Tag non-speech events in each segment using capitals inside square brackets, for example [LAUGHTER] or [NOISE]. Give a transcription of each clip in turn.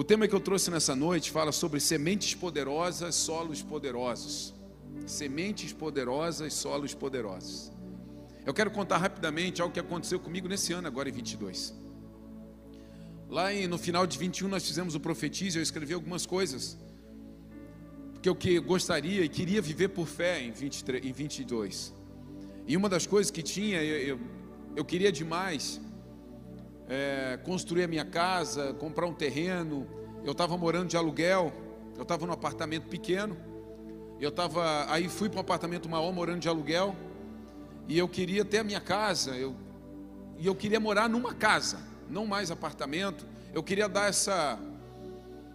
O tema que eu trouxe nessa noite fala sobre sementes poderosas, solos poderosos. Sementes poderosas, solos poderosos. Eu quero contar rapidamente algo que aconteceu comigo nesse ano, agora em 22. Lá no final de 21 nós fizemos o profetizo, eu escrevi algumas coisas que eu que gostaria e queria viver por fé em, 23, em 22. E uma das coisas que tinha, eu, eu, eu queria demais é, construir a minha casa, comprar um terreno. Eu estava morando de aluguel, eu estava num apartamento pequeno. Eu estava, aí fui para um apartamento maior morando de aluguel. E eu queria ter a minha casa. Eu, e eu queria morar numa casa, não mais apartamento. Eu queria dar essa,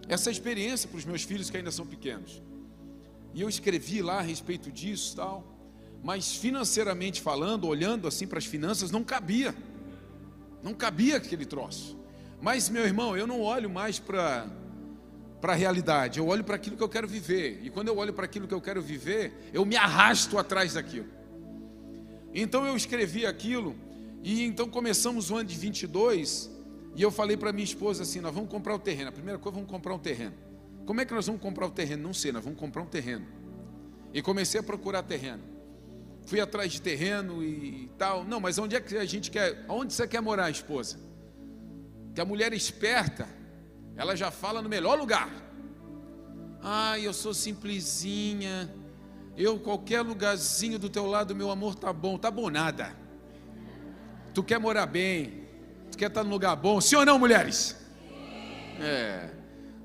essa experiência para os meus filhos que ainda são pequenos. E eu escrevi lá a respeito disso tal. Mas financeiramente falando, olhando assim para as finanças, não cabia. Não cabia aquele troço. Mas, meu irmão, eu não olho mais para para a realidade, eu olho para aquilo que eu quero viver. E quando eu olho para aquilo que eu quero viver, eu me arrasto atrás daquilo. Então eu escrevi aquilo, e então começamos o ano de 22, e eu falei para minha esposa assim: nós vamos comprar o terreno. A primeira coisa, vamos comprar um terreno. Como é que nós vamos comprar o terreno? Não sei, nós vamos comprar um terreno. E comecei a procurar terreno fui atrás de terreno e tal. Não, mas onde é que a gente quer? Onde você quer morar, esposa? Que a mulher esperta, ela já fala no melhor lugar. Ai, eu sou simplesinha. Eu qualquer lugarzinho do teu lado, meu amor, tá bom. Tá bom nada. Tu quer morar bem? Tu quer estar num lugar bom? Sim ou não, mulheres? É.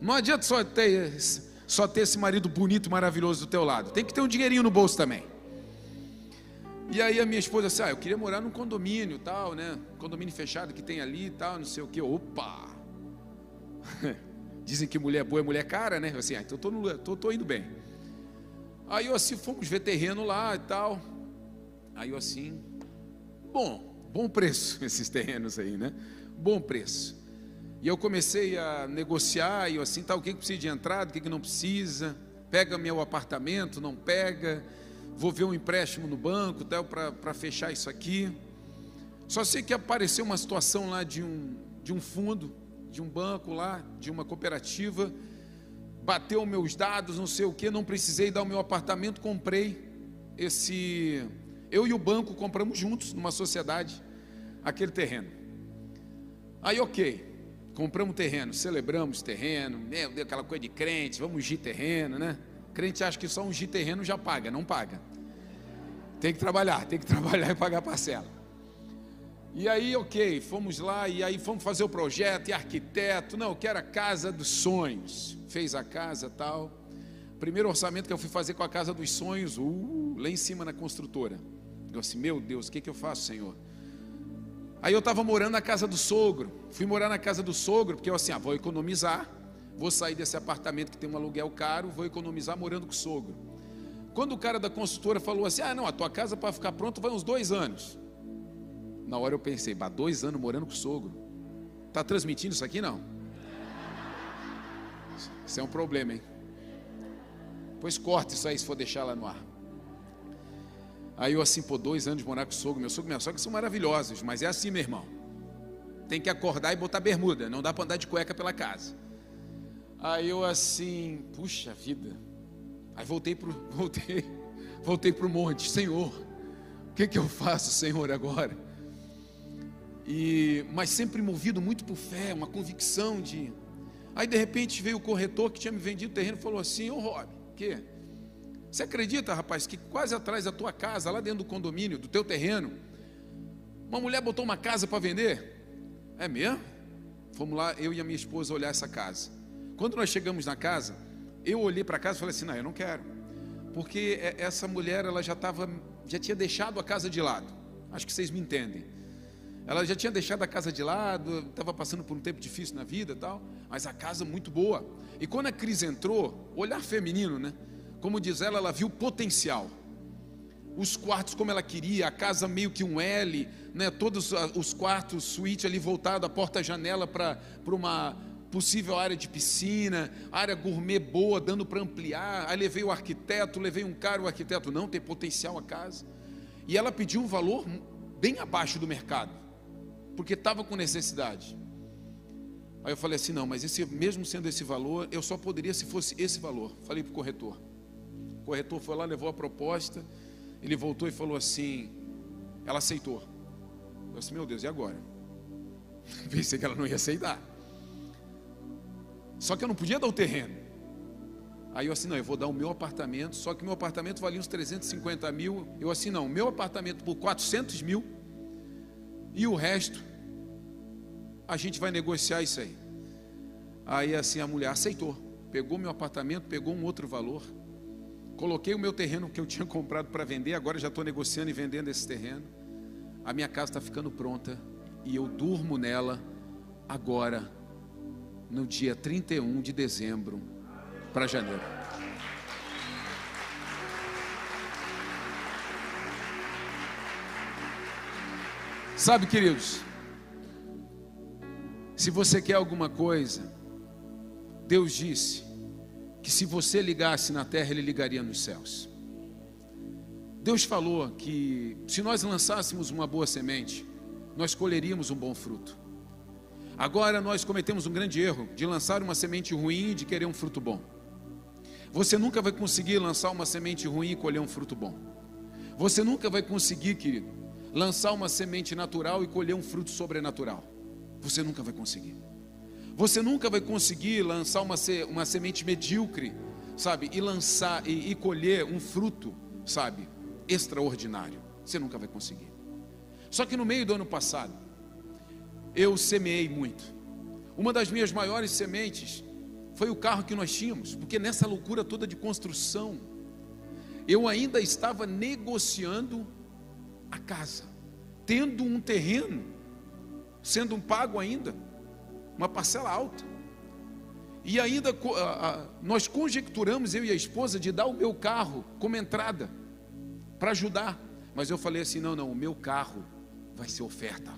Não adianta só ter só ter esse marido bonito, maravilhoso do teu lado. Tem que ter um dinheirinho no bolso também. E aí a minha esposa disse, ah, eu queria morar num condomínio, tal, né? Condomínio fechado que tem ali, tal, não sei o que. Opa! [LAUGHS] Dizem que mulher boa é mulher cara, né? Assim, ah, então tô, no, tô, tô indo bem. Aí eu assim, fomos ver terreno lá e tal. Aí eu assim, bom, bom preço [LAUGHS] esses terrenos aí, né? Bom preço. E eu comecei a negociar, e eu assim, tá, o que, que precisa de entrada, o que, que não precisa, pega meu apartamento, não pega vou ver um empréstimo no banco para fechar isso aqui. Só sei que apareceu uma situação lá de um, de um fundo, de um banco lá, de uma cooperativa, bateu meus dados, não sei o que, não precisei dar o meu apartamento, comprei esse. Eu e o banco compramos juntos, numa sociedade, aquele terreno. Aí, ok, compramos terreno, celebramos terreno, meu Deus, aquela coisa de crente, vamos ungir terreno, né? Crente acha que só ungir terreno já paga, não paga. Tem que trabalhar, tem que [LAUGHS] trabalhar e pagar parcela. E aí, ok, fomos lá e aí fomos fazer o projeto e arquiteto, não, eu quero a casa dos sonhos. Fez a casa tal. Primeiro orçamento que eu fui fazer com a casa dos sonhos, uh, lá em cima na construtora. Eu assim, meu Deus, o que, que eu faço, Senhor? Aí eu estava morando na casa do sogro. Fui morar na casa do sogro, porque eu assim, ah, vou economizar vou sair desse apartamento que tem um aluguel caro, vou economizar morando com o sogro. Quando o cara da consultora falou assim: ah, não, a tua casa para ficar pronta vai uns dois anos. Na hora eu pensei, bah, dois anos morando com o sogro. Está transmitindo isso aqui não? Isso é um problema, hein? Pois corta isso aí se for deixar lá no ar. Aí eu assim, pô, dois anos de morar com o sogro, meu sogro e minha sogra são maravilhosos, mas é assim, meu irmão. Tem que acordar e botar bermuda, não dá para andar de cueca pela casa. Aí eu assim, puxa vida. Aí voltei para [LAUGHS] voltei, voltei o monte, Senhor, o que, que eu faço, Senhor, agora? E, mas sempre movido muito por fé, uma convicção de. Aí de repente veio o corretor que tinha me vendido o terreno e falou assim: Ô Rob, que? Você acredita, rapaz, que quase atrás da tua casa, lá dentro do condomínio, do teu terreno, uma mulher botou uma casa para vender? É mesmo? Fomos lá, eu e a minha esposa, olhar essa casa. Quando nós chegamos na casa, eu olhei para casa e falei assim: não, eu não quero. Porque essa mulher, ela já estava, já tinha deixado a casa de lado. Acho que vocês me entendem. Ela já tinha deixado a casa de lado, estava passando por um tempo difícil na vida tal, mas a casa muito boa. E quando a crise entrou, olhar feminino, né? Como diz ela, ela viu potencial. Os quartos como ela queria, a casa meio que um L, né? Todos os quartos, suíte ali voltado, a porta-janela para uma possível área de piscina, área gourmet boa, dando para ampliar. Aí levei o arquiteto, levei um cara, o arquiteto não tem potencial a casa. E ela pediu um valor bem abaixo do mercado, porque estava com necessidade. Aí eu falei assim: não, mas esse, mesmo sendo esse valor, eu só poderia se fosse esse valor. Falei para o corretor. O corretor foi lá, levou a proposta, ele voltou e falou assim: ela aceitou. Eu disse: meu Deus, e agora? [LAUGHS] Pensei que ela não ia aceitar. Só que eu não podia dar o terreno. Aí eu assim, não, eu vou dar o meu apartamento, só que meu apartamento valia uns 350 mil. Eu assim, não, meu apartamento por 400 mil e o resto a gente vai negociar isso aí. Aí assim a mulher aceitou, pegou meu apartamento, pegou um outro valor, coloquei o meu terreno que eu tinha [LAUGHS] comprado para vender, agora já estou negociando e vendendo esse terreno. A minha casa está ficando pronta e eu durmo nela agora, no dia 31 de dezembro para janeiro. Sabe, queridos, se você quer alguma coisa, Deus disse que se você ligasse na terra, Ele ligaria nos céus. Deus falou que se nós lançássemos uma boa semente, nós colheríamos um bom fruto. Agora nós cometemos um grande erro de lançar uma semente ruim e de querer um fruto bom. Você nunca vai conseguir lançar uma semente ruim e colher um fruto bom. Você nunca vai conseguir, querido, lançar uma semente natural e colher um fruto sobrenatural. Você nunca vai conseguir. Você nunca vai conseguir lançar uma, uma semente medíocre, sabe, e lançar e, e colher um fruto, sabe, extraordinário. Você nunca vai conseguir. Só que no meio do ano passado, eu semeei muito. Uma das minhas maiores sementes foi o carro que nós tínhamos, porque nessa loucura toda de construção, eu ainda estava negociando a casa, tendo um terreno, sendo um pago ainda, uma parcela alta. E ainda nós conjecturamos, eu e a esposa, de dar o meu carro como entrada, para ajudar. Mas eu falei assim: não, não, o meu carro vai ser oferta.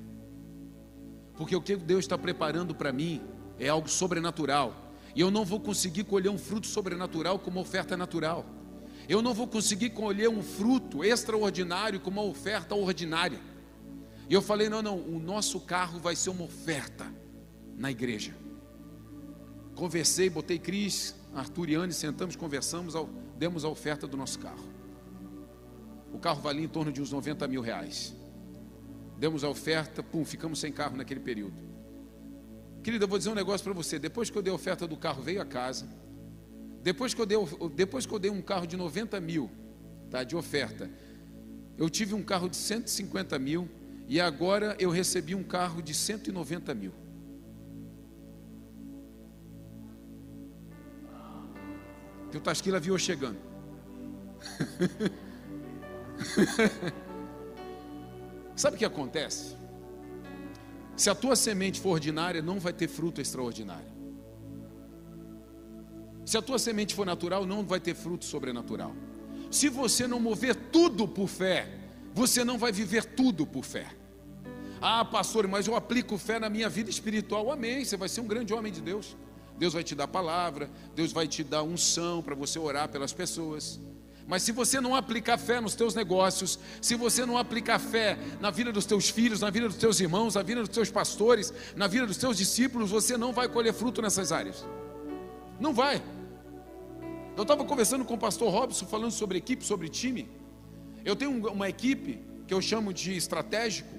Porque o que Deus está preparando para mim é algo sobrenatural. E eu não vou conseguir colher um fruto sobrenatural como oferta natural. Eu não vou conseguir colher um fruto extraordinário com uma oferta ordinária. E eu falei: não, não, o nosso carro vai ser uma oferta na igreja. Conversei, botei Cris, Arthur e Anne, sentamos, conversamos, demos a oferta do nosso carro. O carro valia em torno de uns 90 mil reais. Demos a oferta, pum, ficamos sem carro naquele período. Querida, eu vou dizer um negócio para você. Depois que eu dei a oferta do carro, veio a casa depois que eu dei, depois que eu dei um carro de 90 mil, tá, de oferta, eu tive um carro de 150 mil e agora eu recebi um carro de 190 mil. Teu Tasquila viu chegando. [LAUGHS] Sabe o que acontece? Se a tua semente for ordinária, não vai ter fruto extraordinário. Se a tua semente for natural, não vai ter fruto sobrenatural. Se você não mover tudo por fé, você não vai viver tudo por fé. Ah, pastor, mas eu aplico fé na minha vida espiritual. Amém. Você vai ser um grande homem de Deus. Deus vai te dar palavra, Deus vai te dar unção para você orar pelas pessoas. Mas se você não aplicar fé nos teus negócios, se você não aplicar fé na vida dos teus filhos, na vida dos teus irmãos, na vida dos teus pastores, na vida dos teus discípulos, você não vai colher fruto nessas áreas. Não vai. Eu estava conversando com o pastor Robson, falando sobre equipe, sobre time. Eu tenho uma equipe que eu chamo de estratégico.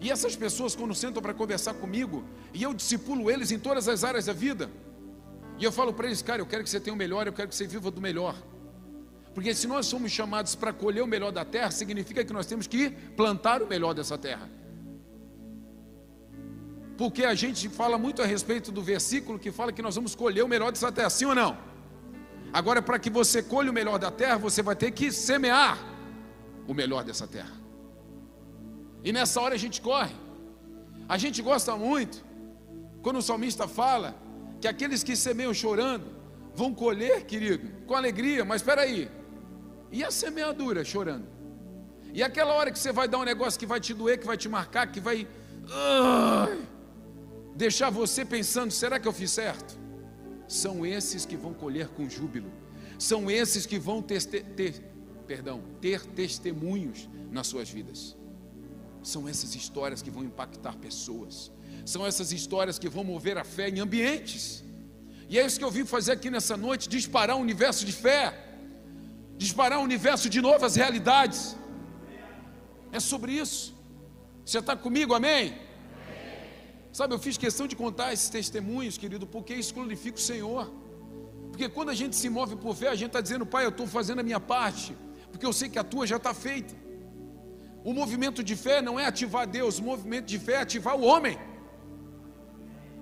E essas pessoas, quando sentam para conversar comigo, e eu discipulo eles em todas as áreas da vida, e eu falo para eles, cara, eu quero que você tenha o melhor, eu quero que você viva do melhor. Porque se nós somos chamados para colher o melhor da terra, significa que nós temos que plantar o melhor dessa terra. Porque a gente fala muito a respeito do versículo que fala que nós vamos colher o melhor dessa terra, sim ou não? Agora, para que você colhe o melhor da terra, você vai ter que semear o melhor dessa terra. E nessa hora a gente corre. A gente gosta muito quando o salmista fala que aqueles que semeiam chorando vão colher, querido, com alegria. Mas espera aí, e a semeadura chorando? E aquela hora que você vai dar um negócio que vai te doer, que vai te marcar, que vai uh, deixar você pensando: será que eu fiz certo? são esses que vão colher com júbilo, são esses que vão ter, ter, perdão, ter testemunhos nas suas vidas. São essas histórias que vão impactar pessoas, São essas histórias que vão mover a fé em ambientes. E é isso que eu vim fazer aqui nessa noite: disparar um universo de fé, disparar um universo de novas realidades. É sobre isso. Você está comigo, amém? Sabe, eu fiz questão de contar esses testemunhos, querido, porque isso glorifica o Senhor. Porque quando a gente se move por fé, a gente está dizendo, Pai, eu estou fazendo a minha parte, porque eu sei que a tua já está feita. O movimento de fé não é ativar Deus, o movimento de fé é ativar o homem.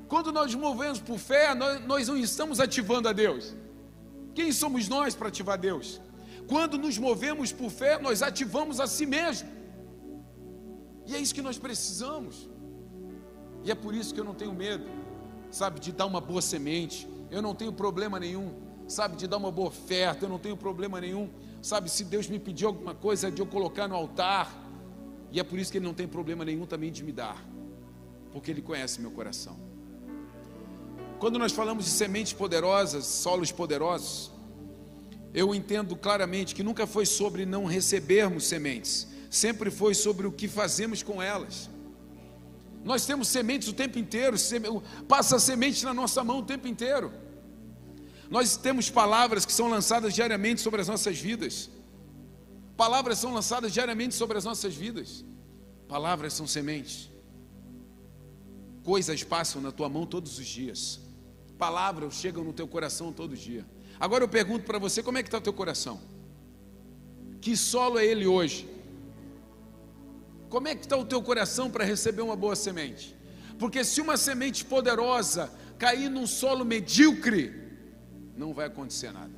Quando nós movemos por fé, nós, nós não estamos ativando a Deus. Quem somos nós para ativar Deus? Quando nos movemos por fé, nós ativamos a si mesmo. E é isso que nós precisamos. E é por isso que eu não tenho medo, sabe, de dar uma boa semente. Eu não tenho problema nenhum, sabe, de dar uma boa oferta. Eu não tenho problema nenhum, sabe, se Deus me pedir alguma coisa, de eu colocar no altar. E é por isso que Ele não tem problema nenhum também de me dar, porque Ele conhece meu coração. Quando nós falamos de sementes poderosas, solos poderosos, eu entendo claramente que nunca foi sobre não recebermos sementes, sempre foi sobre o que fazemos com elas. Nós temos sementes o tempo inteiro, passa semente na nossa mão o tempo inteiro. Nós temos palavras que são lançadas diariamente sobre as nossas vidas. Palavras são lançadas diariamente sobre as nossas vidas. Palavras são sementes. Coisas passam na tua mão todos os dias palavras chegam no teu coração todo dia. Agora eu pergunto para você, como é que está o teu coração? Que solo é ele hoje? Como é que está o teu coração para receber uma boa semente? Porque se uma semente poderosa cair num solo medíocre, não vai acontecer nada.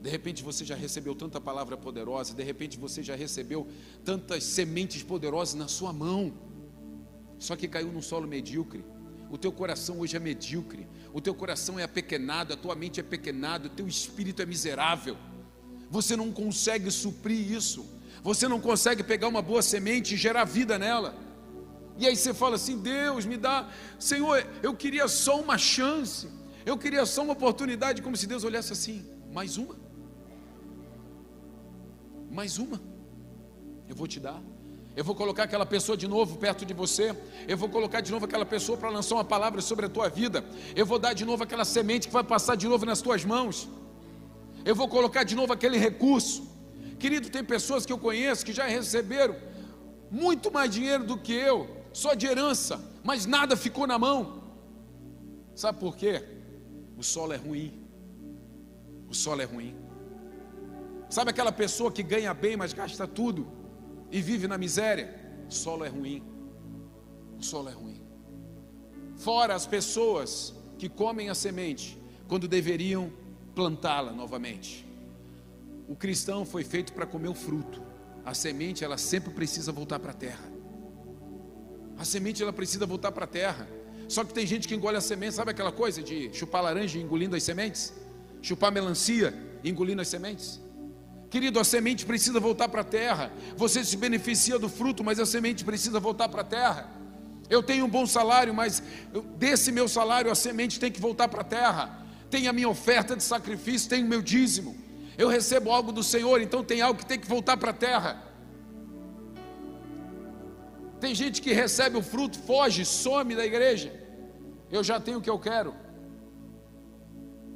De repente você já recebeu tanta palavra poderosa, de repente você já recebeu tantas sementes poderosas na sua mão, só que caiu num solo medíocre. O teu coração hoje é medíocre, o teu coração é apequenado, a tua mente é pequenada, o teu espírito é miserável. Você não consegue suprir isso. Você não consegue pegar uma boa semente e gerar vida nela. E aí você fala assim: Deus, me dá, Senhor, eu queria só uma chance, eu queria só uma oportunidade, como se Deus olhasse assim: mais uma, mais uma, eu vou te dar. Eu vou colocar aquela pessoa de novo perto de você. Eu vou colocar de novo aquela pessoa para lançar uma palavra sobre a tua vida. Eu vou dar de novo aquela semente que vai passar de novo nas tuas mãos. Eu vou colocar de novo aquele recurso. Querido, tem pessoas que eu conheço que já receberam muito mais dinheiro do que eu, só de herança, mas nada ficou na mão. Sabe por quê? O solo é ruim. O solo é ruim. Sabe aquela pessoa que ganha bem, mas gasta tudo? E vive na miséria, o solo é ruim. O solo é ruim. Fora as pessoas que comem a semente quando deveriam plantá-la novamente. O cristão foi feito para comer o fruto. A semente, ela sempre precisa voltar para a terra. A semente, ela precisa voltar para a terra. Só que tem gente que engole a semente, sabe aquela coisa de chupar laranja engolindo as sementes? Chupar melancia engolindo as sementes? Querido, a semente precisa voltar para a terra. Você se beneficia do fruto, mas a semente precisa voltar para a terra. Eu tenho um bom salário, mas desse meu salário a semente tem que voltar para a terra. Tem a minha oferta de sacrifício, tem o meu dízimo. Eu recebo algo do Senhor, então tem algo que tem que voltar para a terra. Tem gente que recebe o fruto, foge, some da igreja. Eu já tenho o que eu quero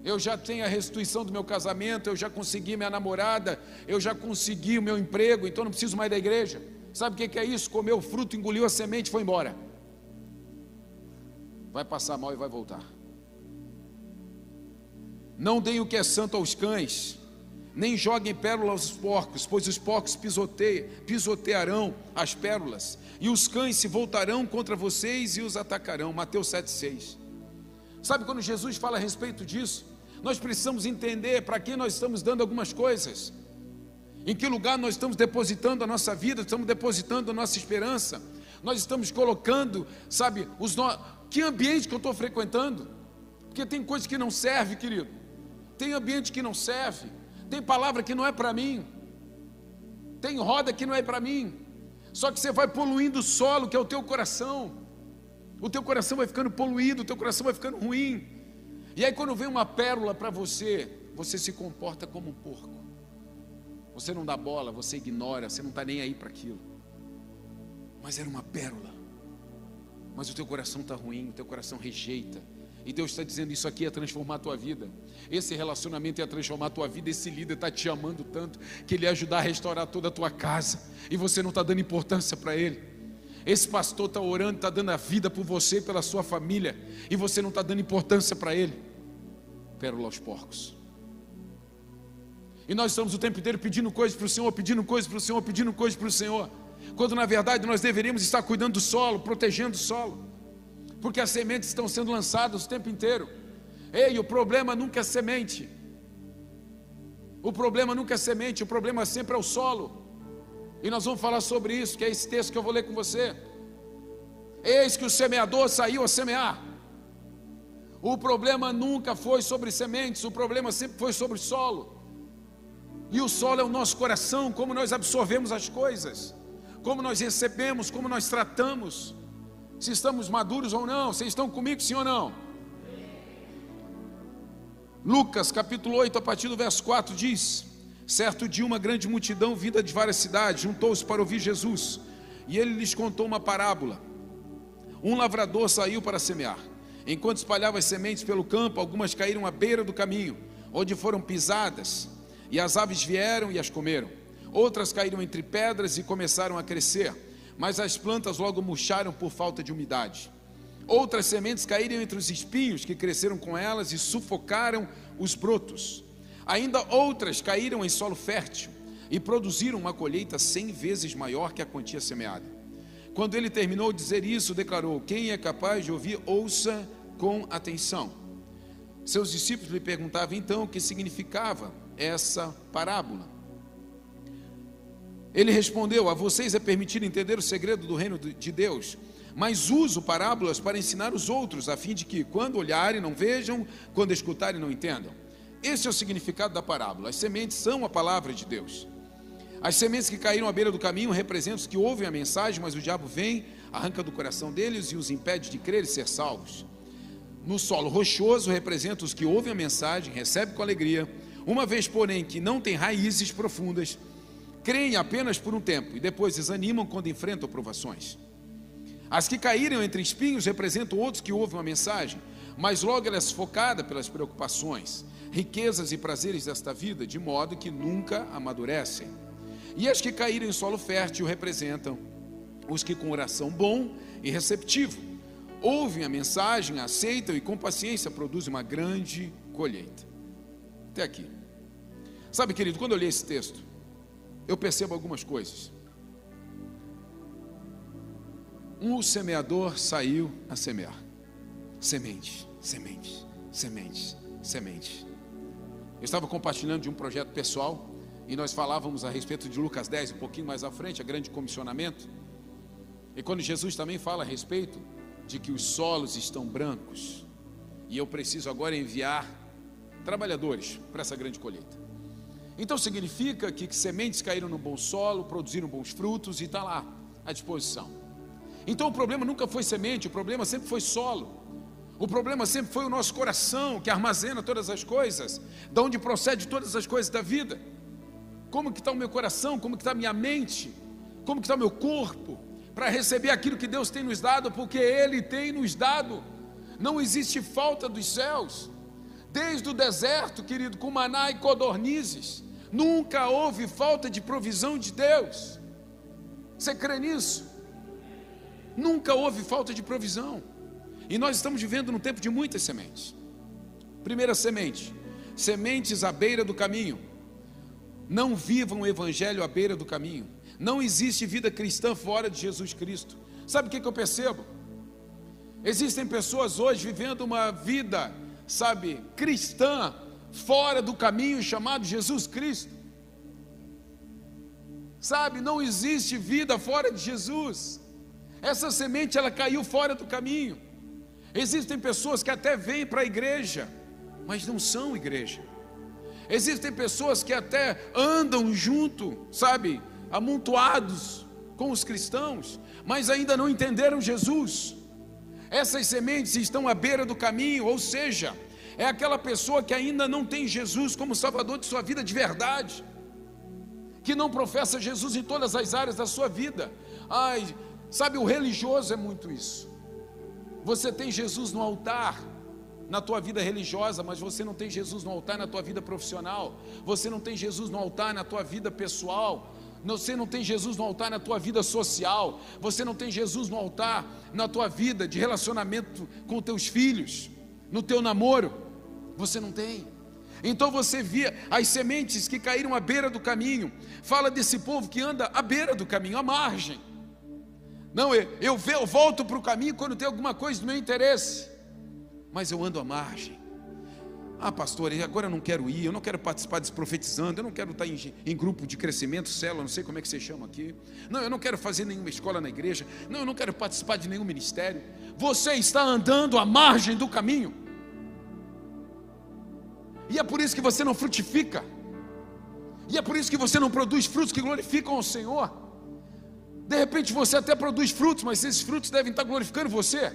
eu já tenho a restituição do meu casamento, eu já consegui minha namorada, eu já consegui o meu emprego, então não preciso mais da igreja. Sabe o que é isso? Comeu o fruto, engoliu a semente e foi embora. Vai passar mal e vai voltar. Não deem o que é santo aos cães, nem joguem pérolas aos porcos, pois os porcos pisotearão as pérolas, e os cães se voltarão contra vocês e os atacarão. Mateus 7,6. Sabe quando Jesus fala a respeito disso? Nós precisamos entender para quem nós estamos dando algumas coisas. Em que lugar nós estamos depositando a nossa vida, estamos depositando a nossa esperança. Nós estamos colocando, sabe, os no... que ambiente que eu estou frequentando? Porque tem coisas que não serve, querido. Tem ambiente que não serve. Tem palavra que não é para mim. Tem roda que não é para mim. Só que você vai poluindo o solo, que é o teu coração. O teu coração vai ficando poluído, o teu coração vai ficando ruim. E aí, quando vem uma pérola para você, você se comporta como um porco. Você não dá bola, você ignora, você não está nem aí para aquilo. Mas era uma pérola, mas o teu coração está ruim, o teu coração rejeita. E Deus está dizendo: Isso aqui é transformar a tua vida. Esse relacionamento é transformar a tua vida. Esse líder está te amando tanto que ele ia ajudar a restaurar toda a tua casa. E você não está dando importância para ele. Esse pastor está orando, está dando a vida por você, pela sua família. E você não está dando importância para ele. Pérola aos porcos. E nós estamos o tempo inteiro pedindo coisas para o Senhor, pedindo coisas para o Senhor, pedindo coisas para o Senhor. Quando na verdade nós deveríamos estar cuidando do solo, protegendo o solo. Porque as sementes estão sendo lançadas o tempo inteiro. Ei, o problema nunca é semente. O problema nunca é semente, o problema sempre é o solo. E nós vamos falar sobre isso, que é esse texto que eu vou ler com você. Eis que o semeador saiu a semear. O problema nunca foi sobre sementes, o problema sempre foi sobre solo. E o solo é o nosso coração, como nós absorvemos as coisas, como nós recebemos, como nós tratamos, se estamos maduros ou não. Vocês estão comigo, sim ou não? Lucas capítulo 8, a partir do verso 4 diz: Certo dia, uma grande multidão vinda de várias cidades juntou-se para ouvir Jesus, e ele lhes contou uma parábola. Um lavrador saiu para semear. Enquanto espalhava as sementes pelo campo, algumas caíram à beira do caminho, onde foram pisadas e as aves vieram e as comeram. Outras caíram entre pedras e começaram a crescer, mas as plantas logo murcharam por falta de umidade. Outras sementes caíram entre os espinhos que cresceram com elas e sufocaram os brotos. Ainda outras caíram em solo fértil e produziram uma colheita cem vezes maior que a quantia semeada. Quando ele terminou de dizer isso, declarou: Quem é capaz de ouvir, ouça com atenção. Seus discípulos lhe perguntavam então o que significava essa parábola. Ele respondeu: A vocês é permitido entender o segredo do reino de Deus, mas uso parábolas para ensinar os outros, a fim de que, quando olharem, não vejam, quando escutarem, não entendam. Esse é o significado da parábola. As sementes são a palavra de Deus. As sementes que caíram à beira do caminho representam os que ouvem a mensagem, mas o diabo vem, arranca do coração deles e os impede de crer e ser salvos. No solo rochoso representa os que ouvem a mensagem, recebem com alegria, uma vez, porém, que não têm raízes profundas, creem apenas por um tempo e depois desanimam quando enfrentam provações. As que caíram entre espinhos representam outros que ouvem a mensagem, mas logo ela é sufocada pelas preocupações, riquezas e prazeres desta vida, de modo que nunca amadurecem. E as que caíram em solo fértil representam os que com oração bom e receptivo ouvem a mensagem, aceitam e com paciência produzem uma grande colheita. Até aqui. Sabe, querido, quando eu li esse texto, eu percebo algumas coisas. Um semeador saiu a semear. Sementes, sementes, sementes, sementes. Eu estava compartilhando de um projeto pessoal e nós falávamos a respeito de Lucas 10, um pouquinho mais à frente, a grande comissionamento. E quando Jesus também fala a respeito de que os solos estão brancos e eu preciso agora enviar trabalhadores para essa grande colheita. Então significa que, que sementes caíram no bom solo, produziram bons frutos e está lá à disposição. Então o problema nunca foi semente, o problema sempre foi solo. O problema sempre foi o nosso coração que armazena todas as coisas, de onde procede todas as coisas da vida. Como que está o meu coração? Como que está a minha mente? Como que está o meu corpo? Para receber aquilo que Deus tem nos dado, porque Ele tem nos dado. Não existe falta dos céus. Desde o deserto, querido, com maná e codornizes, Nunca houve falta de provisão de Deus. Você crê nisso? Nunca houve falta de provisão. E nós estamos vivendo num tempo de muitas sementes. Primeira semente: sementes à beira do caminho. Não vivam o evangelho à beira do caminho. Não existe vida cristã fora de Jesus Cristo. Sabe o que, que eu percebo? Existem pessoas hoje vivendo uma vida, sabe, cristã, fora do caminho chamado Jesus Cristo. Sabe, não existe vida fora de Jesus. Essa semente ela caiu fora do caminho. Existem pessoas que até vêm para a igreja, mas não são igreja. Existem pessoas que até andam junto, sabe, amontoados com os cristãos, mas ainda não entenderam Jesus. Essas sementes estão à beira do caminho, ou seja, é aquela pessoa que ainda não tem Jesus como Salvador de sua vida de verdade, que não professa Jesus em todas as áreas da sua vida. Ai, sabe, o religioso é muito isso. Você tem Jesus no altar na tua vida religiosa, mas você não tem Jesus no altar na tua vida profissional. Você não tem Jesus no altar na tua vida pessoal. Você não tem Jesus no altar na tua vida social. Você não tem Jesus no altar na tua vida de relacionamento com teus filhos, no teu namoro. Você não tem. Então você via as sementes que caíram à beira do caminho. Fala desse povo que anda à beira do caminho, à margem. Não, eu, eu, volto para o caminho quando tem alguma coisa do meu interesse mas eu ando à margem. Ah, pastor, agora eu não quero ir, eu não quero participar desse profetizando, eu não quero estar em, em, grupo de crescimento, célula, não sei como é que você chama aqui. Não, eu não quero fazer nenhuma escola na igreja. Não, eu não quero participar de nenhum ministério. Você está andando à margem do caminho. E é por isso que você não frutifica. E é por isso que você não produz frutos que glorificam ao Senhor. De repente você até produz frutos, mas esses frutos devem estar glorificando você.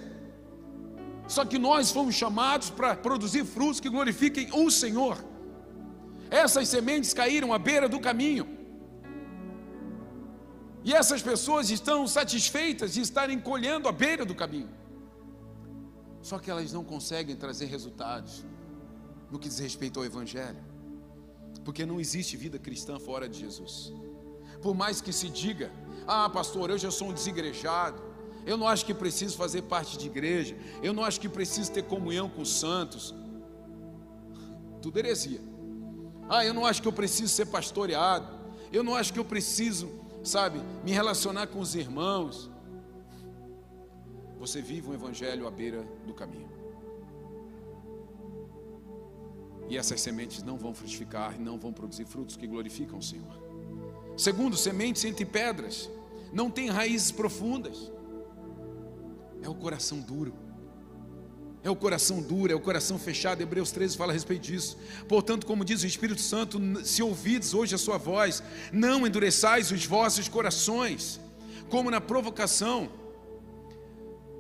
Só que nós fomos chamados para produzir frutos que glorifiquem o Senhor. Essas sementes caíram à beira do caminho. E essas pessoas estão satisfeitas de estarem colhendo à beira do caminho. Só que elas não conseguem trazer resultados no que diz respeito ao Evangelho. Porque não existe vida cristã fora de Jesus. Por mais que se diga, ah, pastor, eu já sou um desigrejado. Eu não acho que preciso fazer parte de igreja. Eu não acho que preciso ter comunhão com os santos. Tudo heresia. Ah, eu não acho que eu preciso ser pastoreado. Eu não acho que eu preciso, sabe, me relacionar com os irmãos. Você vive um evangelho à beira do caminho. E essas sementes não vão frutificar, não vão produzir frutos que glorificam o Senhor. Segundo, sementes entre pedras, não têm raízes profundas. É o coração duro. É o coração duro, é o coração fechado. Hebreus 13 fala a respeito disso. Portanto, como diz o Espírito Santo, se ouvides hoje a sua voz, não endureçais os vossos corações, como na provocação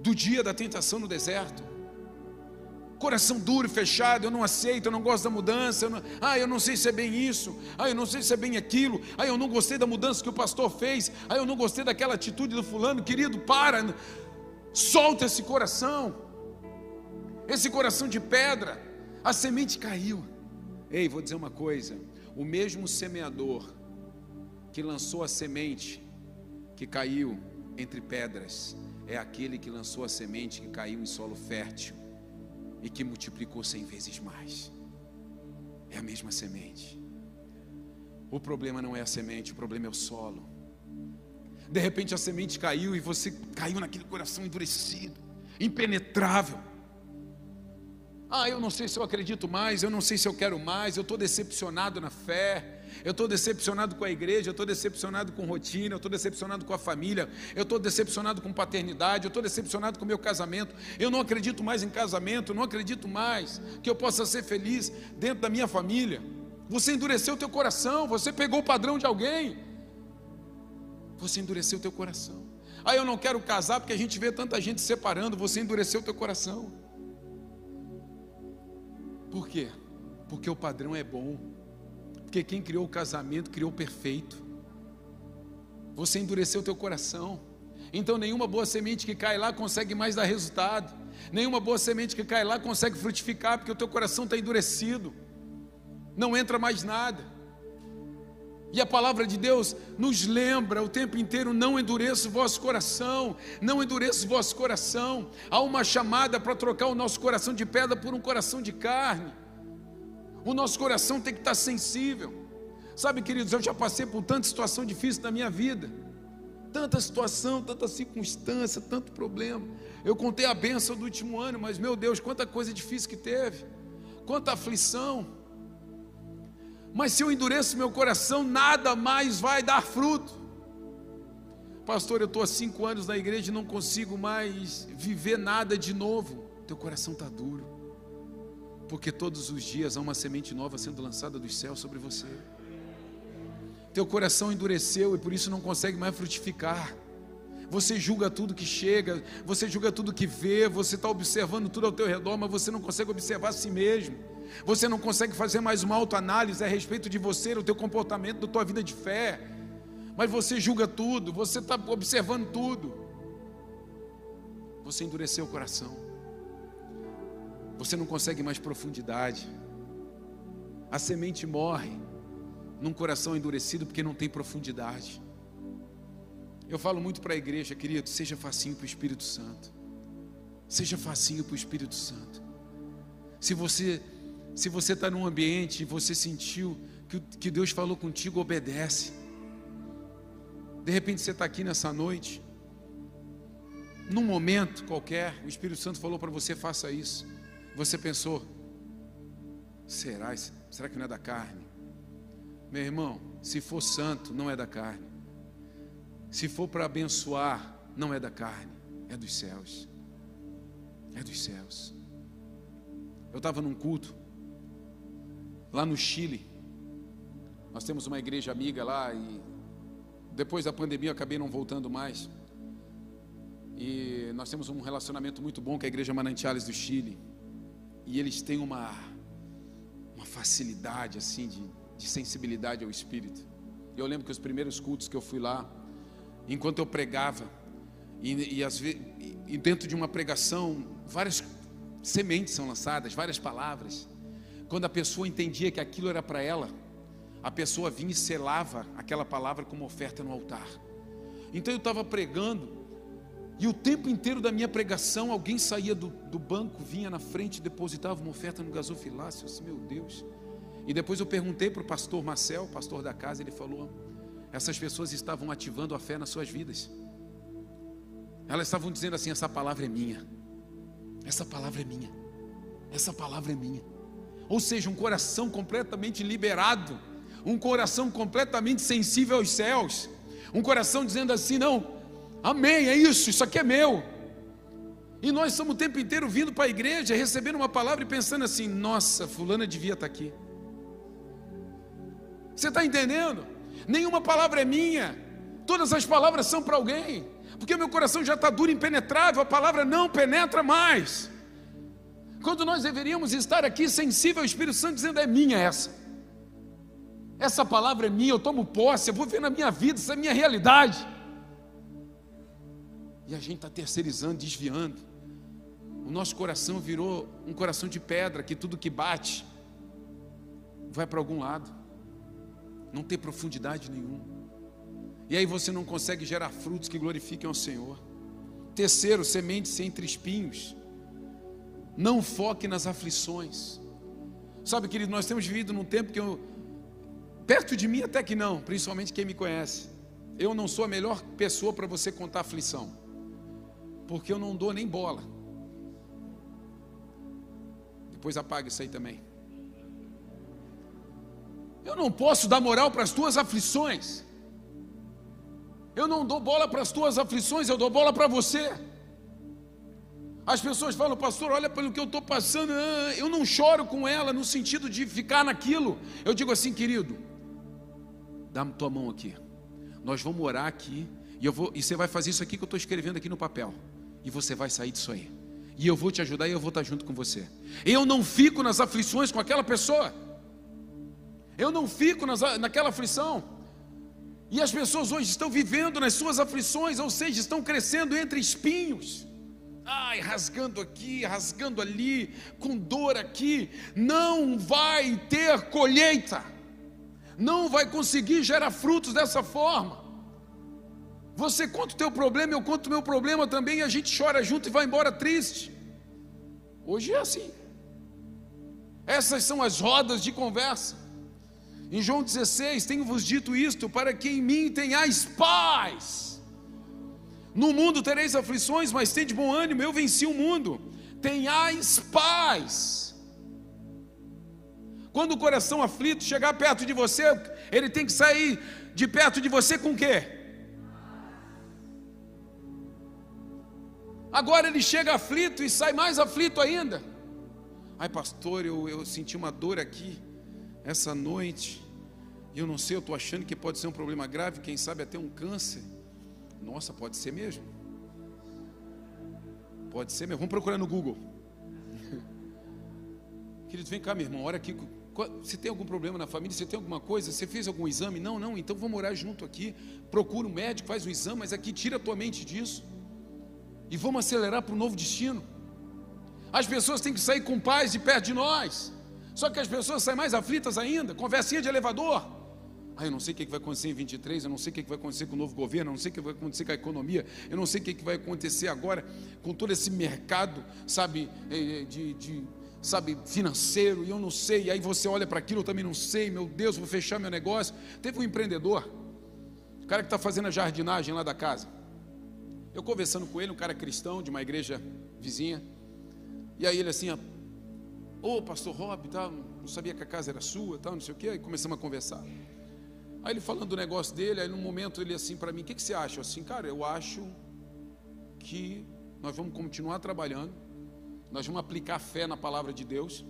do dia da tentação no deserto. Coração duro e fechado, eu não aceito, eu não gosto da mudança. Eu não, ah, eu não sei se é bem isso. Ah, eu não sei se é bem aquilo. Ah, eu não gostei da mudança que o pastor fez. Ah, eu não gostei daquela atitude do fulano. Querido, para. Solta esse coração, esse coração de pedra. A semente caiu. Ei, vou dizer uma coisa: o mesmo semeador que lançou a semente que caiu entre pedras é aquele que lançou a semente que caiu em solo fértil e que multiplicou cem vezes mais. É a mesma semente. O problema não é a semente, o problema é o solo. De repente a semente caiu e você caiu naquele coração endurecido, impenetrável. Ah, eu não sei se eu acredito mais, eu não sei se eu quero mais, eu estou decepcionado na fé, eu estou decepcionado com a igreja, eu estou decepcionado com rotina, eu estou decepcionado com a família, eu estou decepcionado com paternidade, eu estou decepcionado com o meu casamento, eu não acredito mais em casamento, não acredito mais que eu possa ser feliz dentro da minha família. Você endureceu o teu coração, você pegou o padrão de alguém, você endureceu o teu coração. Ah, eu não quero casar porque a gente vê tanta gente separando, você endureceu o teu coração. Por quê? Porque o padrão é bom. Porque quem criou o casamento criou perfeito. Você endureceu o teu coração. Então nenhuma boa semente que cai lá consegue mais dar resultado. Nenhuma boa semente que cai lá consegue frutificar, porque o teu coração está endurecido. Não entra mais nada. E a palavra de Deus nos lembra o tempo inteiro: não endureça o vosso coração, não endureça o vosso coração. Há uma chamada para trocar o nosso coração de pedra por um coração de carne. O nosso coração tem que estar sensível. Sabe, queridos, eu já passei por tanta situação difícil na minha vida, tanta situação, tanta circunstância, tanto problema. Eu contei a benção do último ano, mas meu Deus, quanta coisa difícil que teve, quanta aflição. Mas se eu endureço meu coração, nada mais vai dar fruto. Pastor, eu estou há cinco anos na igreja e não consigo mais viver nada de novo. Teu coração está duro, porque todos os dias há uma semente nova sendo lançada dos céus sobre você. Teu coração endureceu e por isso não consegue mais frutificar. Você julga tudo que chega, você julga tudo que vê, você está observando tudo ao teu redor, mas você não consegue observar a si mesmo. Você não consegue fazer mais uma autoanálise a respeito de você, do teu comportamento, da tua vida de fé. Mas você julga tudo, você está observando tudo. você endureceu o coração. Você não consegue mais profundidade. A semente morre num coração endurecido porque não tem profundidade. Eu falo muito para a igreja, querido, seja facinho para o Espírito Santo. Seja facinho para o Espírito Santo. Se você se você está num ambiente e você sentiu que, que Deus falou contigo, obedece. De repente você está aqui nessa noite, num momento qualquer, o Espírito Santo falou para você, faça isso. Você pensou, será, será que não é da carne? Meu irmão, se for santo, não é da carne. Se for para abençoar, não é da carne, é dos céus. É dos céus. Eu estava num culto, lá no Chile. Nós temos uma igreja amiga lá e depois da pandemia eu acabei não voltando mais. E nós temos um relacionamento muito bom com a Igreja Manantiales do Chile. E eles têm uma, uma facilidade assim de, de sensibilidade ao Espírito. Eu lembro que os primeiros cultos que eu fui lá, enquanto eu pregava, e, e, e dentro de uma pregação, várias sementes são lançadas, várias palavras. Quando a pessoa entendia que aquilo era para ela, a pessoa vinha e selava aquela palavra como oferta no altar. Então eu estava pregando, e o tempo inteiro da minha pregação, alguém saía do, do banco, vinha na frente, depositava uma oferta no gasofilácio. Eu disse, meu Deus. E depois eu perguntei para o pastor Marcel, pastor da casa, ele falou: essas pessoas estavam ativando a fé nas suas vidas. Elas estavam dizendo assim: essa palavra é minha, essa palavra é minha, essa palavra é minha. Ou seja, um coração completamente liberado um coração completamente sensível aos céus, um coração dizendo assim: não, amém, é isso, isso aqui é meu. E nós estamos o tempo inteiro vindo para a igreja, recebendo uma palavra e pensando assim: nossa, Fulana devia estar aqui. Você está entendendo? Nenhuma palavra é minha, todas as palavras são para alguém, porque meu coração já está duro e impenetrável, a palavra não penetra mais. Quando nós deveríamos estar aqui sensível ao Espírito Santo, dizendo: é minha essa. Essa palavra é minha, eu tomo posse, eu vou ver na minha vida, essa é a minha realidade. E a gente está terceirizando, desviando. O nosso coração virou um coração de pedra, que tudo que bate vai para algum lado. Não tem profundidade nenhuma. E aí você não consegue gerar frutos que glorifiquem ao Senhor. Terceiro, sementes entre espinhos. Não foque nas aflições. Sabe, querido, nós temos vivido num tempo que eu, Perto de mim até que não, principalmente quem me conhece. Eu não sou a melhor pessoa para você contar aflição, porque eu não dou nem bola. Depois apaga isso aí também. Eu não posso dar moral para as tuas aflições. Eu não dou bola para as tuas aflições, eu dou bola para você. As pessoas falam, pastor, olha pelo que eu estou passando. Ah, eu não choro com ela no sentido de ficar naquilo. Eu digo assim, querido, dá tua mão aqui. Nós vamos orar aqui e eu vou e você vai fazer isso aqui que eu estou escrevendo aqui no papel e você vai sair disso aí. E eu vou te ajudar e eu vou estar junto com você. Eu não fico nas aflições com aquela pessoa. Eu não fico nas, naquela aflição. E as pessoas hoje estão vivendo nas suas aflições, ou seja, estão crescendo entre espinhos. Ai, rasgando aqui, rasgando ali, com dor aqui, não vai ter colheita não vai conseguir gerar frutos dessa forma. Você conta o teu problema, eu conto o meu problema também, e a gente chora junto e vai embora triste. Hoje é assim. Essas são as rodas de conversa. Em João 16, tenho-vos dito isto, para que em mim tenhais paz. No mundo tereis aflições, mas tende bom ânimo, eu venci o mundo. Tenhais paz. Quando o coração aflito chegar perto de você, ele tem que sair de perto de você com o quê? Agora ele chega aflito e sai mais aflito ainda. Ai, pastor, eu, eu senti uma dor aqui essa noite. E eu não sei, eu estou achando que pode ser um problema grave, quem sabe até um câncer. Nossa, pode ser mesmo. Pode ser mesmo. Vamos procurar no Google. [LAUGHS] Querido, vem cá, meu irmão, olha aqui você tem algum problema na família? Você tem alguma coisa? Você fez algum exame? Não, não, então vamos morar junto aqui. Procura um médico, faz um exame, mas aqui tira a tua mente disso. E vamos acelerar para um novo destino. As pessoas têm que sair com paz de perto de nós. Só que as pessoas saem mais aflitas ainda, conversinha de elevador. Ah, eu não sei o que vai acontecer em 23, eu não sei o que vai acontecer com o novo governo, eu não sei o que vai acontecer com a economia, eu não sei o que vai acontecer agora com todo esse mercado, sabe, eh, eh, de, de sabe, financeiro, e eu não sei, e aí você olha para aquilo, eu também não sei, meu Deus, vou fechar meu negócio. Teve um empreendedor, o cara que está fazendo a jardinagem lá da casa. Eu conversando com ele, um cara cristão de uma igreja vizinha, e aí ele assim, ô oh, pastor Rob, tal, não sabia que a casa era sua, tal, não sei o quê, aí começamos a conversar. Aí ele falando do negócio dele, aí num momento ele assim para mim, o que, que você acha? Eu assim, cara, eu acho que nós vamos continuar trabalhando, nós vamos aplicar fé na palavra de Deus,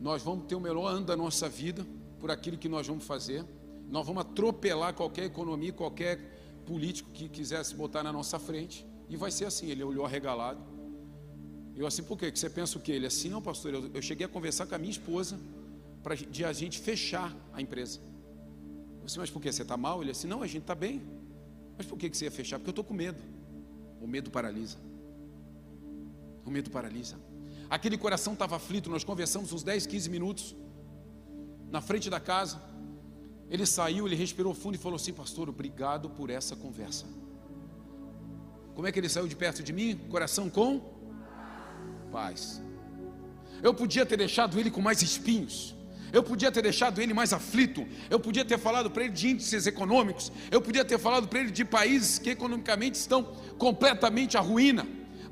nós vamos ter o melhor ano da nossa vida por aquilo que nós vamos fazer, nós vamos atropelar qualquer economia, qualquer político que quisesse botar na nossa frente, e vai ser assim. Ele olhou arregalado. Eu assim, por quê? Que você pensa o quê? Ele assim, não, pastor, eu, eu cheguei a conversar com a minha esposa para de a gente fechar a empresa. Eu disse, mas por que? Você está mal? Ele disse, não, a gente está bem. Mas por que você ia fechar? Porque eu estou com medo. O medo paralisa. O medo paralisa. Aquele coração estava aflito, nós conversamos uns 10, 15 minutos na frente da casa. Ele saiu, ele respirou fundo e falou assim: Pastor, obrigado por essa conversa. Como é que ele saiu de perto de mim? Coração com paz. Eu podia ter deixado ele com mais espinhos, eu podia ter deixado ele mais aflito, eu podia ter falado para ele de índices econômicos, eu podia ter falado para ele de países que economicamente estão completamente à ruína,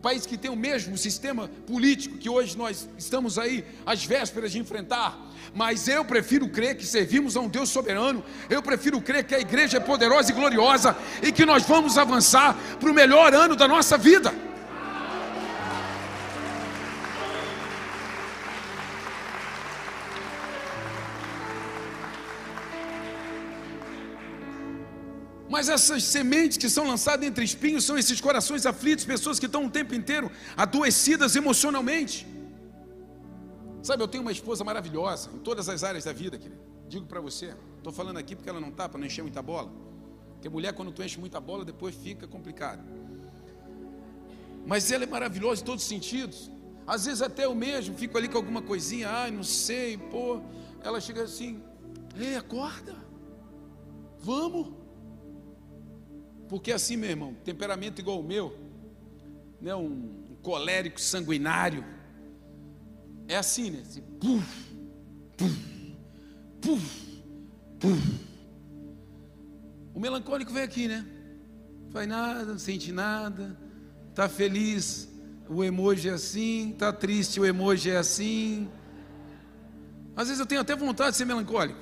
países que têm o mesmo sistema político que hoje nós estamos aí às vésperas de enfrentar. Mas eu prefiro crer que servimos a um Deus soberano, eu prefiro crer que a igreja é poderosa e gloriosa e que nós vamos avançar para o melhor ano da nossa vida. Mas essas sementes que são lançadas entre espinhos são esses corações aflitos, pessoas que estão o tempo inteiro adoecidas emocionalmente. Sabe, eu tenho uma esposa maravilhosa em todas as áreas da vida, querido. Digo para você, estou falando aqui porque ela não está, para não encher muita bola. Porque mulher, quando tu enche muita bola, depois fica complicado. Mas ela é maravilhosa em todos os sentidos. Às vezes até eu mesmo fico ali com alguma coisinha, ai, não sei, pô. Ela chega assim, ei, acorda, vamos. Porque assim, meu irmão, temperamento igual o meu, né, um, um colérico sanguinário, é assim, né? Assim, puf, puf, puf, puf. O melancólico vem aqui, né? Não faz nada, não sente nada, está feliz, o emoji é assim, está triste, o emoji é assim. Às vezes eu tenho até vontade de ser melancólico.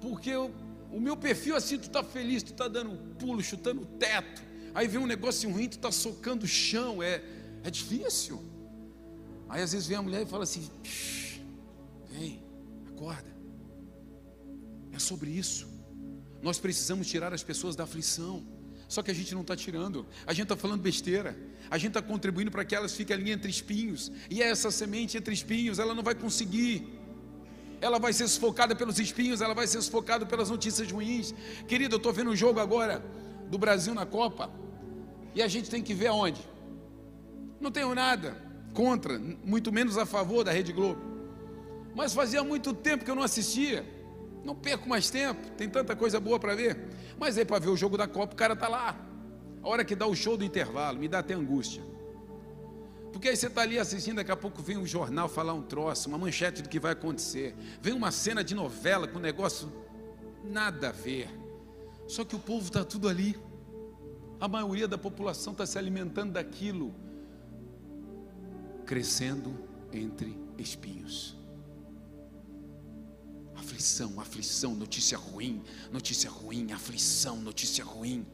Porque eu o meu perfil assim, tu está feliz, tu está dando pulo, chutando o teto. Aí vem um negócio ruim, tu está socando o chão. É, é difícil. Aí às vezes vem a mulher e fala assim: vem, acorda. É sobre isso. Nós precisamos tirar as pessoas da aflição. Só que a gente não está tirando, a gente está falando besteira, a gente está contribuindo para que elas fiquem ali entre espinhos, e essa semente entre espinhos, ela não vai conseguir ela vai ser sufocada pelos espinhos, ela vai ser sufocada pelas notícias ruins. Querido, eu estou vendo um jogo agora do Brasil na Copa, e a gente tem que ver aonde. Não tenho nada contra, muito menos a favor da Rede Globo. Mas fazia muito tempo que eu não assistia. Não perco mais tempo, tem tanta coisa boa para ver. Mas aí para ver o jogo da Copa, o cara está lá. A hora que dá o show do intervalo, me dá até angústia. Porque aí você está ali assistindo, daqui a pouco vem um jornal falar um troço, uma manchete do que vai acontecer. Vem uma cena de novela com um negócio nada a ver. Só que o povo está tudo ali. A maioria da população está se alimentando daquilo, crescendo entre espinhos. Aflição, aflição, notícia ruim, notícia ruim, aflição, notícia ruim.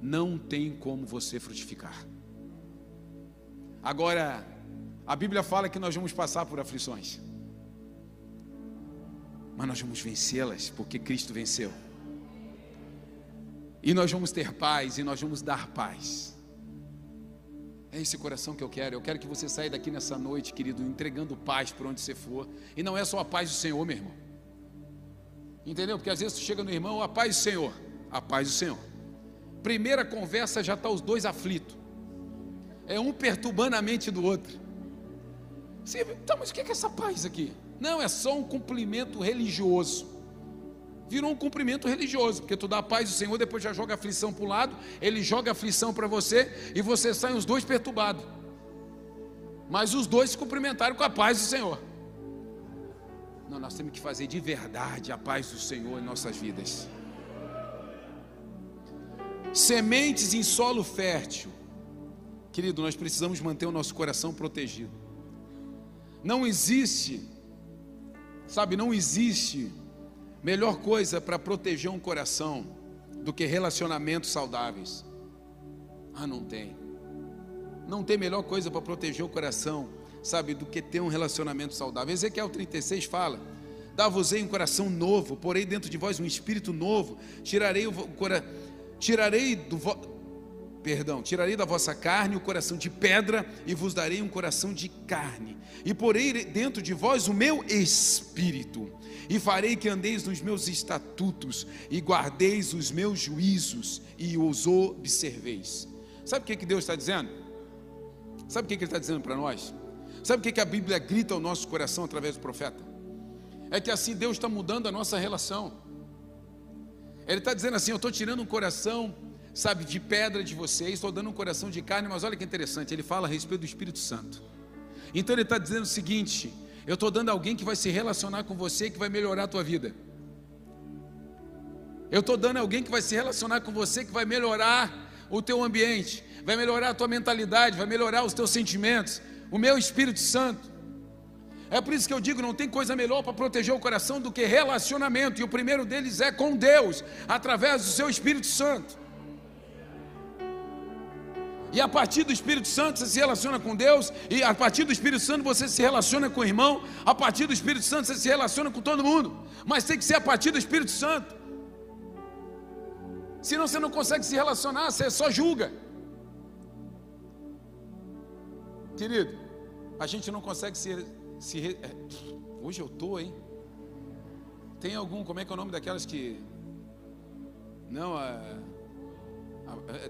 Não tem como você frutificar. Agora, a Bíblia fala que nós vamos passar por aflições, mas nós vamos vencê-las, porque Cristo venceu. E nós vamos ter paz, e nós vamos dar paz. É esse coração que eu quero. Eu quero que você saia daqui nessa noite, querido, entregando paz por onde você for. E não é só a paz do Senhor, meu irmão. Entendeu? Porque às vezes tu chega no irmão, a paz do Senhor, a paz do Senhor. Primeira conversa já está os dois aflitos. É um perturbando a mente do outro. Então, mas o que é essa paz aqui? Não, é só um cumprimento religioso. Virou um cumprimento religioso, porque tu dá paz do Senhor, depois já joga aflição para o lado, ele joga aflição para você e você sai os dois perturbados. Mas os dois se cumprimentaram com a paz do Senhor. Não, nós temos que fazer de verdade a paz do Senhor em nossas vidas. Sementes em solo fértil. Querido, nós precisamos manter o nosso coração protegido. Não existe, sabe, não existe melhor coisa para proteger um coração do que relacionamentos saudáveis. Ah, não tem. Não tem melhor coisa para proteger o coração, sabe, do que ter um relacionamento saudável. Ezequiel 36 fala: Dá-vos-ei um coração novo, porei dentro de vós um espírito novo, tirarei o coração tirarei do. Perdão, tirarei da vossa carne o coração de pedra e vos darei um coração de carne. E porei dentro de vós o meu espírito e farei que andeis nos meus estatutos e guardeis os meus juízos e os observeis. Sabe o que, que Deus está dizendo? Sabe o que, que Ele está dizendo para nós? Sabe o que, que a Bíblia grita ao nosso coração através do profeta? É que assim Deus está mudando a nossa relação. Ele está dizendo assim: Eu estou tirando um coração, sabe, de pedra de vocês, estou dando um coração de carne, mas olha que interessante, ele fala a respeito do Espírito Santo. Então ele está dizendo o seguinte: Eu estou dando alguém que vai se relacionar com você, que vai melhorar a tua vida. Eu estou dando alguém que vai se relacionar com você, que vai melhorar o teu ambiente, vai melhorar a tua mentalidade, vai melhorar os teus sentimentos. O meu Espírito Santo. É por isso que eu digo: não tem coisa melhor para proteger o coração do que relacionamento, e o primeiro deles é com Deus, através do seu Espírito Santo. E a partir do Espírito Santo você se relaciona com Deus, e a partir do Espírito Santo você se relaciona com o irmão, a partir do Espírito Santo você se relaciona com todo mundo, mas tem que ser a partir do Espírito Santo. Senão você não consegue se relacionar, você só julga. Querido, a gente não consegue se se. É, hoje eu tô, hein? Tem algum, como é que é o nome daquelas que não a,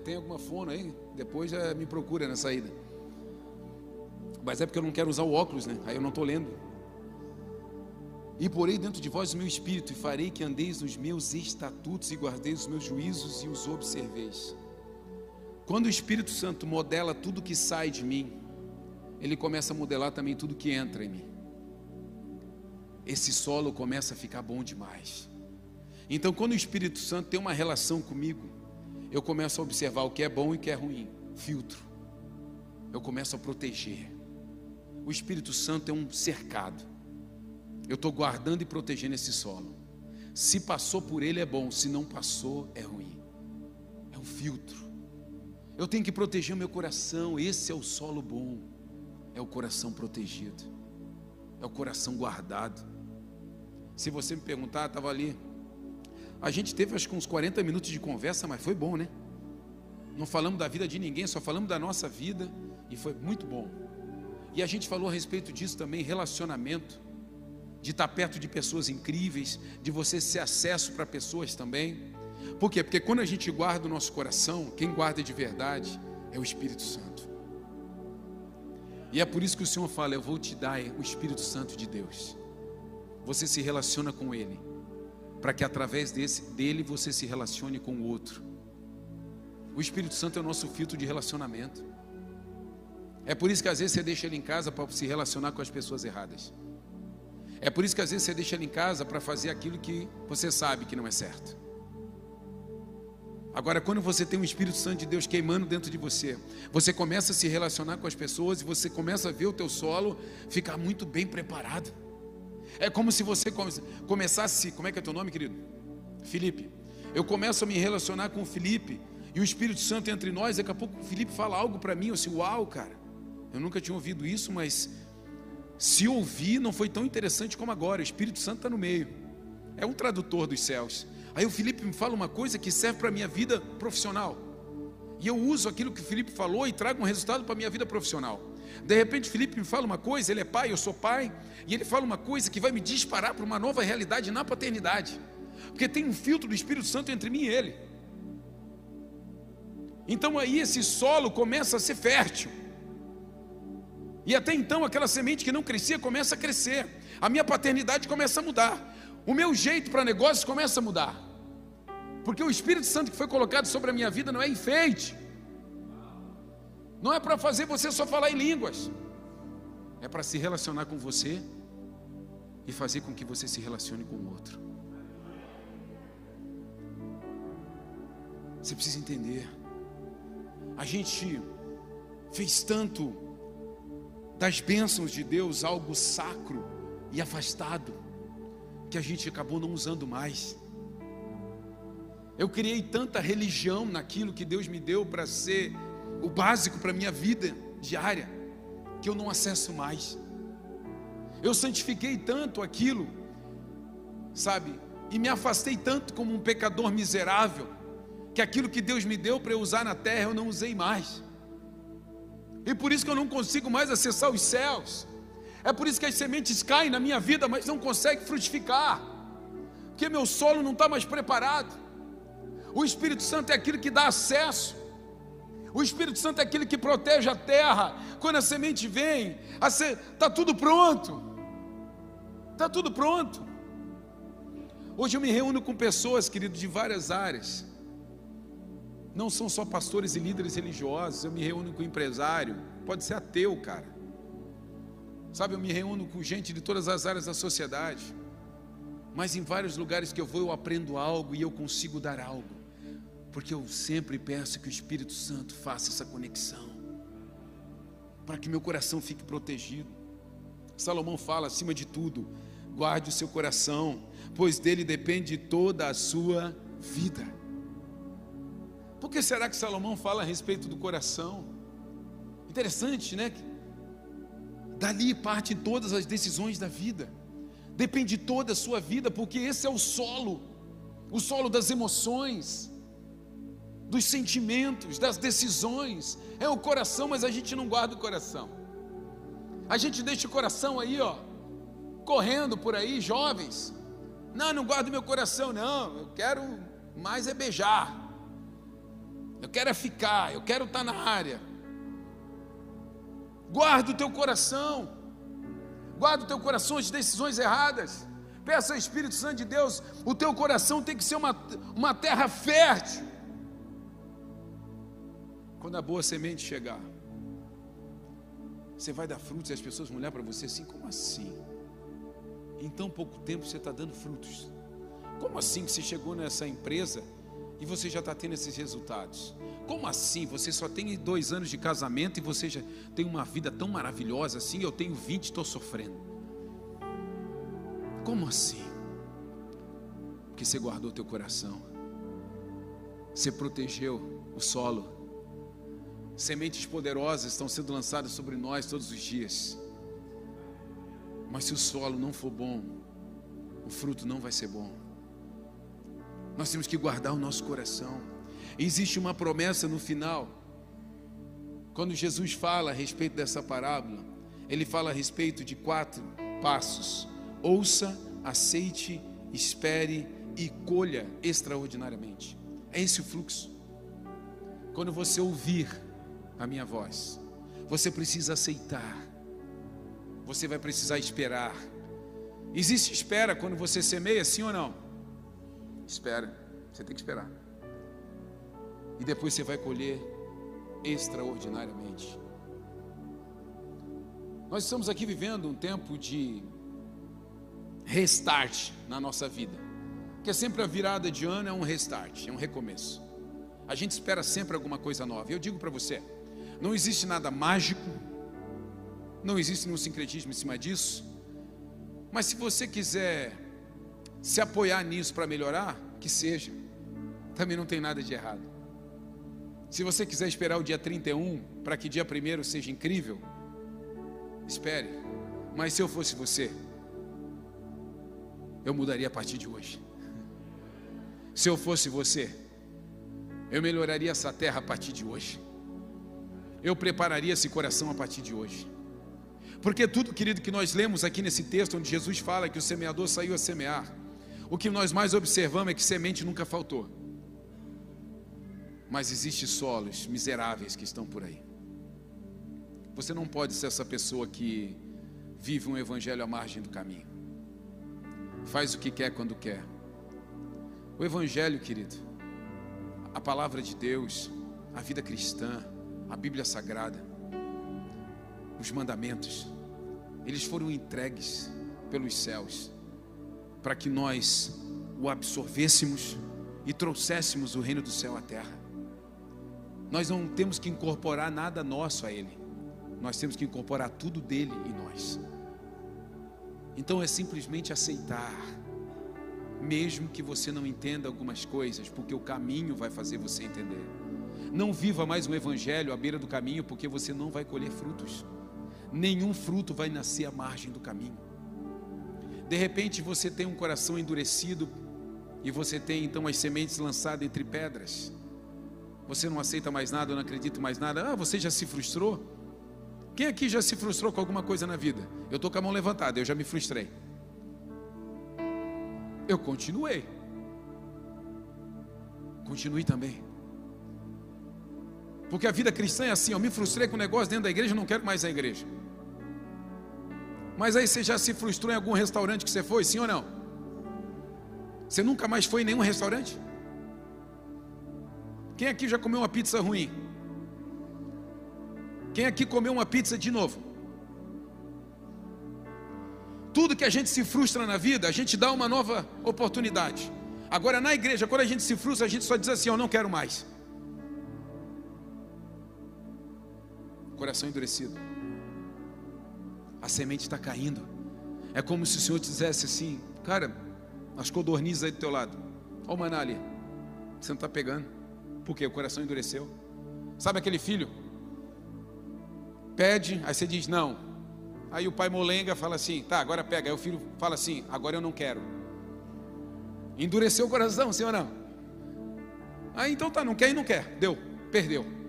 tem alguma fono aí? Depois já me procura na saída. Mas é porque eu não quero usar o óculos, né? Aí eu não estou lendo. E porei dentro de vós o meu espírito, e farei que andeis nos meus estatutos, e guardeis os meus juízos, e os observeis. Quando o Espírito Santo modela tudo que sai de mim, ele começa a modelar também tudo que entra em mim. Esse solo começa a ficar bom demais. Então, quando o Espírito Santo tem uma relação comigo, eu começo a observar o que é bom e o que é ruim. Filtro. Eu começo a proteger. O Espírito Santo é um cercado. Eu estou guardando e protegendo esse solo. Se passou por ele é bom, se não passou é ruim. É um filtro. Eu tenho que proteger o meu coração. Esse é o solo bom é o coração protegido, é o coração guardado. Se você me perguntar, estava ali. A gente teve acho que uns 40 minutos de conversa, mas foi bom, né? Não falamos da vida de ninguém, só falamos da nossa vida e foi muito bom. E a gente falou a respeito disso também, relacionamento, de estar perto de pessoas incríveis, de você ser acesso para pessoas também. Por quê? Porque quando a gente guarda o nosso coração, quem guarda de verdade é o Espírito Santo. E é por isso que o Senhor fala: Eu vou te dar o Espírito Santo de Deus. Você se relaciona com Ele, para que através desse, dele você se relacione com o outro. O Espírito Santo é o nosso filtro de relacionamento. É por isso que às vezes você deixa ele em casa para se relacionar com as pessoas erradas. É por isso que às vezes você deixa ele em casa para fazer aquilo que você sabe que não é certo. Agora, quando você tem o Espírito Santo de Deus queimando dentro de você, você começa a se relacionar com as pessoas e você começa a ver o teu solo ficar muito bem preparado. É como se você começasse, como é que é teu nome, querido? Felipe. Eu começo a me relacionar com o Felipe e o Espírito Santo entre nós, daqui a pouco o Felipe fala algo para mim, eu assim, uau, cara. Eu nunca tinha ouvido isso, mas se ouvir não foi tão interessante como agora. O Espírito Santo está no meio. É um tradutor dos céus. Aí o Felipe me fala uma coisa que serve para a minha vida profissional. E eu uso aquilo que o Felipe falou e trago um resultado para a minha vida profissional. De repente, Felipe me fala uma coisa, ele é pai, eu sou pai, e ele fala uma coisa que vai me disparar para uma nova realidade na paternidade. Porque tem um filtro do Espírito Santo entre mim e ele. Então aí esse solo começa a ser fértil. E até então aquela semente que não crescia começa a crescer. A minha paternidade começa a mudar. O meu jeito para negócios começa a mudar. Porque o Espírito Santo que foi colocado sobre a minha vida não é enfeite. Não é para fazer você só falar em línguas. É para se relacionar com você e fazer com que você se relacione com o outro. Você precisa entender. A gente fez tanto das bênçãos de Deus algo sacro e afastado que a gente acabou não usando mais. Eu criei tanta religião naquilo que Deus me deu para ser o básico para a minha vida diária, que eu não acesso mais. Eu santifiquei tanto aquilo, sabe, e me afastei tanto como um pecador miserável, que aquilo que Deus me deu para eu usar na terra eu não usei mais. E por isso que eu não consigo mais acessar os céus. É por isso que as sementes caem na minha vida, mas não conseguem frutificar, porque meu solo não está mais preparado. O Espírito Santo é aquilo que dá acesso. O Espírito Santo é aquele que protege a terra. Quando a semente vem, está tudo pronto. Está tudo pronto. Hoje eu me reúno com pessoas, querido, de várias áreas. Não são só pastores e líderes religiosos. Eu me reúno com empresário. Pode ser ateu, cara. Sabe, eu me reúno com gente de todas as áreas da sociedade. Mas em vários lugares que eu vou, eu aprendo algo e eu consigo dar algo porque eu sempre peço que o Espírito Santo faça essa conexão, para que meu coração fique protegido. Salomão fala, acima de tudo, guarde o seu coração, pois dele depende toda a sua vida. Por que será que Salomão fala a respeito do coração? Interessante, né? Dali partem todas as decisões da vida, depende toda a sua vida, porque esse é o solo, o solo das emoções dos sentimentos, das decisões. É o coração, mas a gente não guarda o coração. A gente deixa o coração aí, ó, correndo por aí, jovens. Não, não guardo meu coração, não. Eu quero mais é beijar. Eu quero é ficar, eu quero estar na área. Guarda o teu coração. Guarda o teu coração as decisões erradas. Peça ao Espírito Santo de Deus, o teu coração tem que ser uma, uma terra fértil quando a boa semente chegar, você vai dar frutos e as pessoas vão olhar para você assim: como assim? Em tão pouco tempo você está dando frutos. Como assim que você chegou nessa empresa e você já está tendo esses resultados? Como assim? Você só tem dois anos de casamento e você já tem uma vida tão maravilhosa assim? Eu tenho 20 e estou sofrendo. Como assim? Porque você guardou teu coração, você protegeu o solo Sementes poderosas estão sendo lançadas sobre nós todos os dias. Mas se o solo não for bom, o fruto não vai ser bom. Nós temos que guardar o nosso coração. Existe uma promessa no final. Quando Jesus fala a respeito dessa parábola, ele fala a respeito de quatro passos: ouça, aceite, espere e colha extraordinariamente. É esse o fluxo. Quando você ouvir a minha voz. Você precisa aceitar. Você vai precisar esperar. Existe espera quando você semeia, sim ou não? Espera. Você tem que esperar. E depois você vai colher extraordinariamente. Nós estamos aqui vivendo um tempo de restart na nossa vida. Que é sempre a virada de ano é um restart, é um recomeço. A gente espera sempre alguma coisa nova. Eu digo para você, não existe nada mágico, não existe nenhum sincretismo em cima disso. Mas se você quiser se apoiar nisso para melhorar, que seja. Também não tem nada de errado. Se você quiser esperar o dia 31 para que dia 1 seja incrível, espere. Mas se eu fosse você, eu mudaria a partir de hoje. Se eu fosse você, eu melhoraria essa terra a partir de hoje eu prepararia esse coração a partir de hoje. Porque tudo, querido, que nós lemos aqui nesse texto, onde Jesus fala que o semeador saiu a semear, o que nós mais observamos é que semente nunca faltou. Mas existem solos miseráveis que estão por aí. Você não pode ser essa pessoa que vive um evangelho à margem do caminho. Faz o que quer quando quer. O evangelho, querido, a palavra de Deus, a vida cristã, a Bíblia Sagrada, os mandamentos, eles foram entregues pelos céus para que nós o absorvêssemos e trouxéssemos o reino do céu à terra. Nós não temos que incorporar nada nosso a ele. Nós temos que incorporar tudo dele em nós. Então é simplesmente aceitar, mesmo que você não entenda algumas coisas, porque o caminho vai fazer você entender. Não viva mais um evangelho à beira do caminho, porque você não vai colher frutos. Nenhum fruto vai nascer à margem do caminho. De repente você tem um coração endurecido e você tem então as sementes lançadas entre pedras. Você não aceita mais nada, não acredita mais nada. Ah, você já se frustrou? Quem aqui já se frustrou com alguma coisa na vida? Eu estou com a mão levantada, eu já me frustrei. Eu continuei. Continue também. Porque a vida cristã é assim, eu me frustrei com o negócio dentro da igreja, não quero mais a igreja. Mas aí você já se frustrou em algum restaurante que você foi, sim ou não? Você nunca mais foi em nenhum restaurante? Quem aqui já comeu uma pizza ruim? Quem aqui comeu uma pizza de novo? Tudo que a gente se frustra na vida, a gente dá uma nova oportunidade. Agora na igreja, quando a gente se frustra, a gente só diz assim: Eu não quero mais. Coração endurecido a semente está caindo. É como se o Senhor dissesse assim, cara, as codornizes aí do teu lado. Olha o maná ali. Você não está pegando. Por quê? O coração endureceu. Sabe aquele filho? Pede, aí você diz não. Aí o pai molenga fala assim, tá, agora pega. Aí o filho fala assim, agora eu não quero. Endureceu o coração, ou não? Aí então tá, não quer e não quer. Deu, perdeu.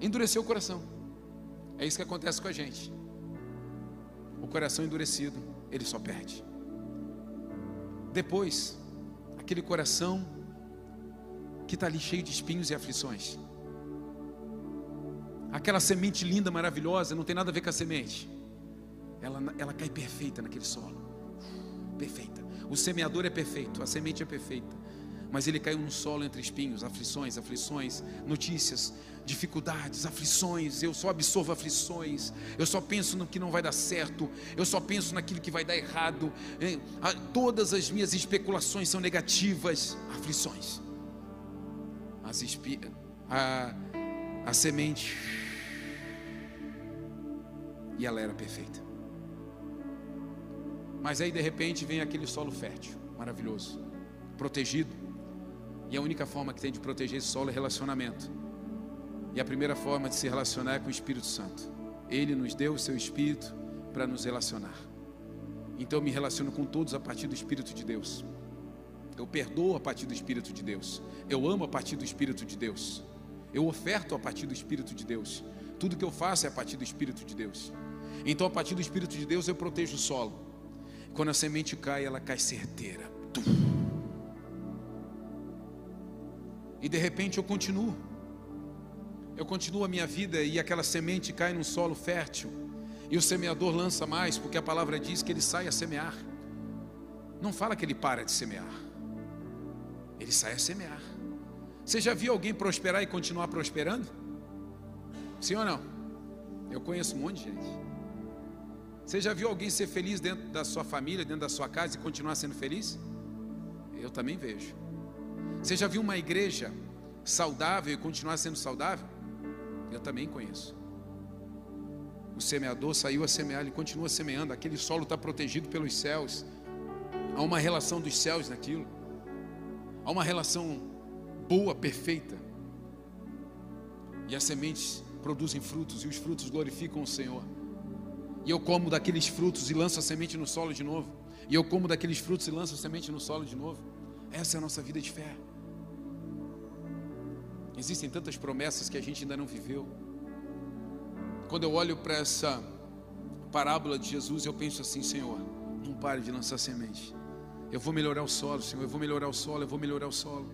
Endureceu o coração. É isso que acontece com a gente o coração endurecido, ele só perde. Depois, aquele coração que está ali cheio de espinhos e aflições. Aquela semente linda, maravilhosa, não tem nada a ver com a semente. Ela, ela cai perfeita naquele solo. Perfeita. O semeador é perfeito, a semente é perfeita mas ele caiu no solo entre espinhos, aflições, aflições, notícias, dificuldades, aflições. Eu só absorvo aflições, eu só penso no que não vai dar certo, eu só penso naquilo que vai dar errado. Todas as minhas especulações são negativas, aflições. As espi... a, a semente, e ela era perfeita. Mas aí de repente vem aquele solo fértil, maravilhoso, protegido e a única forma que tem de proteger esse solo é relacionamento. E a primeira forma de se relacionar é com o Espírito Santo. Ele nos deu o seu Espírito para nos relacionar. Então eu me relaciono com todos a partir do Espírito de Deus. Eu perdoo a partir do Espírito de Deus. Eu amo a partir do Espírito de Deus. Eu oferto a partir do Espírito de Deus. Tudo que eu faço é a partir do Espírito de Deus. Então, a partir do Espírito de Deus, eu protejo o solo. Quando a semente cai, ela cai certeira. E de repente eu continuo. Eu continuo a minha vida e aquela semente cai num solo fértil. E o semeador lança mais, porque a palavra diz que ele sai a semear. Não fala que ele para de semear. Ele sai a semear. Você já viu alguém prosperar e continuar prosperando? Sim ou não? Eu conheço um monte de gente. Você já viu alguém ser feliz dentro da sua família, dentro da sua casa e continuar sendo feliz? Eu também vejo. Você já viu uma igreja saudável e continuar sendo saudável? Eu também conheço. O semeador saiu a semear, ele continua semeando, aquele solo está protegido pelos céus. Há uma relação dos céus naquilo. Há uma relação boa, perfeita. E as sementes produzem frutos e os frutos glorificam o Senhor. E eu como daqueles frutos e lanço a semente no solo de novo. E eu como daqueles frutos e lanço a semente no solo de novo. Essa é a nossa vida de fé. Existem tantas promessas que a gente ainda não viveu. Quando eu olho para essa parábola de Jesus, eu penso assim, Senhor, não pare de lançar semente. Eu vou melhorar o solo, Senhor, eu vou melhorar o solo, eu vou melhorar o solo.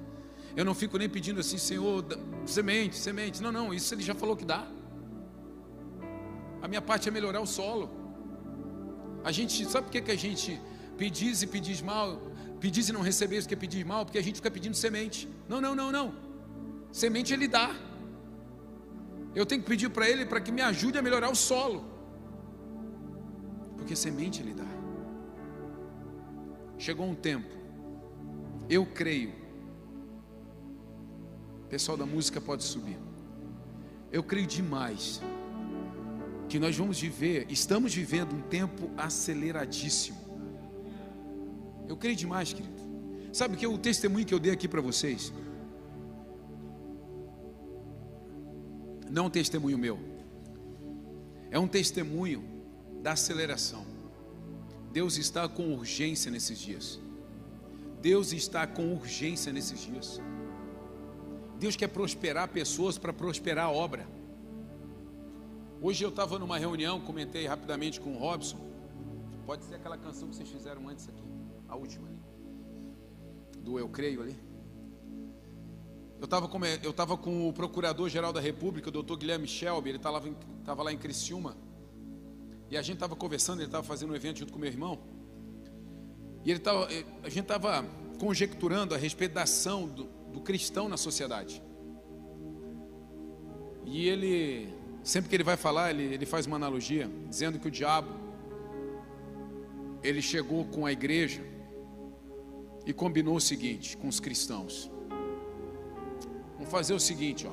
Eu não fico nem pedindo assim, Senhor, semente, semente. Não, não, isso ele já falou que dá. A minha parte é melhorar o solo. A gente, sabe por que, que a gente pedis e pedis mal? Pedis e não recebeis o que pedis mal? Porque a gente fica pedindo semente. Não, não, não, não. Semente ele dá. Eu tenho que pedir para ele para que me ajude a melhorar o solo. Porque semente ele dá. Chegou um tempo, eu creio. Pessoal da música pode subir. Eu creio demais que nós vamos viver, estamos vivendo um tempo aceleradíssimo. Eu creio demais, querido. Sabe que o testemunho que eu dei aqui para vocês não é um testemunho meu. É um testemunho da aceleração. Deus está com urgência nesses dias. Deus está com urgência nesses dias. Deus quer prosperar pessoas para prosperar a obra. Hoje eu estava numa reunião, comentei rapidamente com o Robson. Pode ser aquela canção que vocês fizeram antes aqui, a última ali. Do Eu Creio ali. Eu estava com, eu tava com o Procurador-Geral da República, o doutor Guilherme Shelby, ele estava lá, lá em Criciúma. E a gente estava conversando, ele estava fazendo um evento junto com meu irmão. E ele tava, a gente estava conjecturando a respeito da ação do, do cristão na sociedade. E ele, sempre que ele vai falar, ele, ele faz uma analogia, dizendo que o diabo, ele chegou com a igreja e combinou o seguinte com os cristãos: Vamos fazer o seguinte, ó.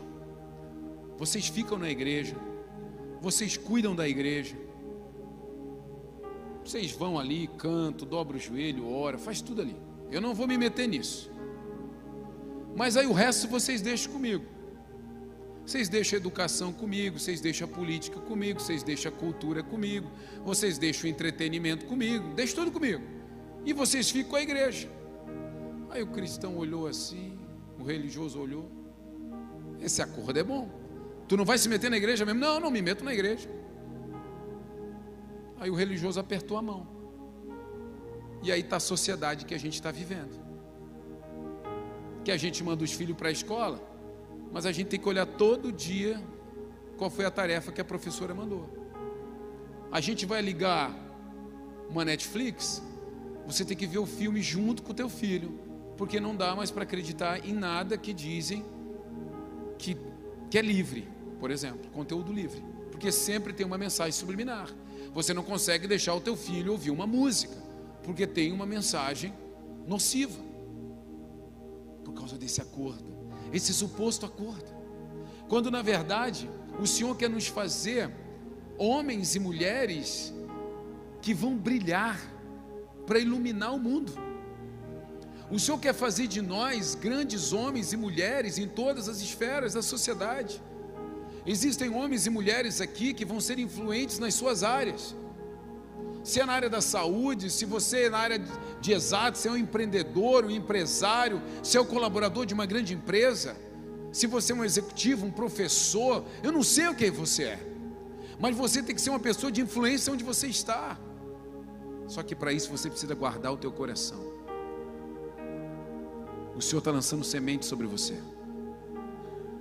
Vocês ficam na igreja, vocês cuidam da igreja. Vocês vão ali, canto, dobra o joelho, ora, faz tudo ali. Eu não vou me meter nisso. Mas aí o resto vocês deixam comigo. Vocês deixam a educação comigo, vocês deixam a política comigo, vocês deixam a cultura comigo, vocês deixam o entretenimento comigo, deixam tudo comigo. E vocês ficam com a igreja. Aí o cristão olhou assim, o religioso olhou. Esse acordo é bom. Tu não vai se meter na igreja mesmo? Não, não me meto na igreja. Aí o religioso apertou a mão. E aí está a sociedade que a gente está vivendo. Que a gente manda os filhos para a escola, mas a gente tem que olhar todo dia qual foi a tarefa que a professora mandou. A gente vai ligar uma Netflix, você tem que ver o filme junto com o teu filho, porque não dá mais para acreditar em nada que dizem que, que é livre, por exemplo, conteúdo livre, porque sempre tem uma mensagem subliminar. Você não consegue deixar o teu filho ouvir uma música, porque tem uma mensagem nociva. Por causa desse acordo, esse suposto acordo. Quando na verdade, o Senhor quer nos fazer homens e mulheres que vão brilhar para iluminar o mundo. O Senhor quer fazer de nós grandes homens e mulheres em todas as esferas da sociedade. Existem homens e mulheres aqui que vão ser influentes nas suas áreas. Se é na área da saúde, se você é na área de exato, se é um empreendedor, um empresário, se é o um colaborador de uma grande empresa, se você é um executivo, um professor, eu não sei o que você é, mas você tem que ser uma pessoa de influência onde você está. Só que para isso você precisa guardar o teu coração. O Senhor está lançando sementes sobre você.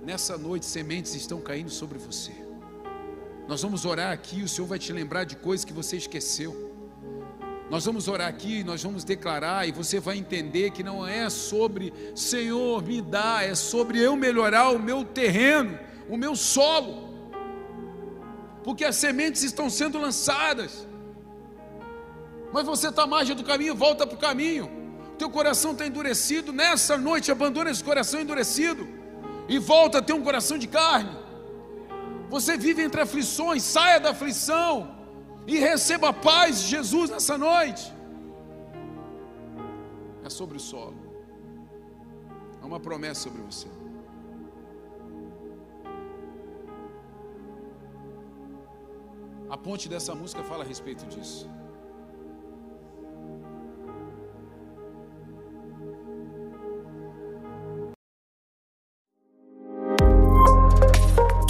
Nessa noite, sementes estão caindo sobre você. Nós vamos orar aqui, o Senhor vai te lembrar de coisas que você esqueceu. Nós vamos orar aqui, nós vamos declarar, e você vai entender que não é sobre Senhor, me dá, é sobre eu melhorar o meu terreno, o meu solo, porque as sementes estão sendo lançadas, mas você está à margem do caminho, volta para o caminho, teu coração está endurecido, nessa noite abandona esse coração endurecido e volta a ter um coração de carne. Você vive entre aflições, saia da aflição e receba a paz de Jesus nessa noite. É sobre o solo. É uma promessa sobre você. A ponte dessa música fala a respeito disso.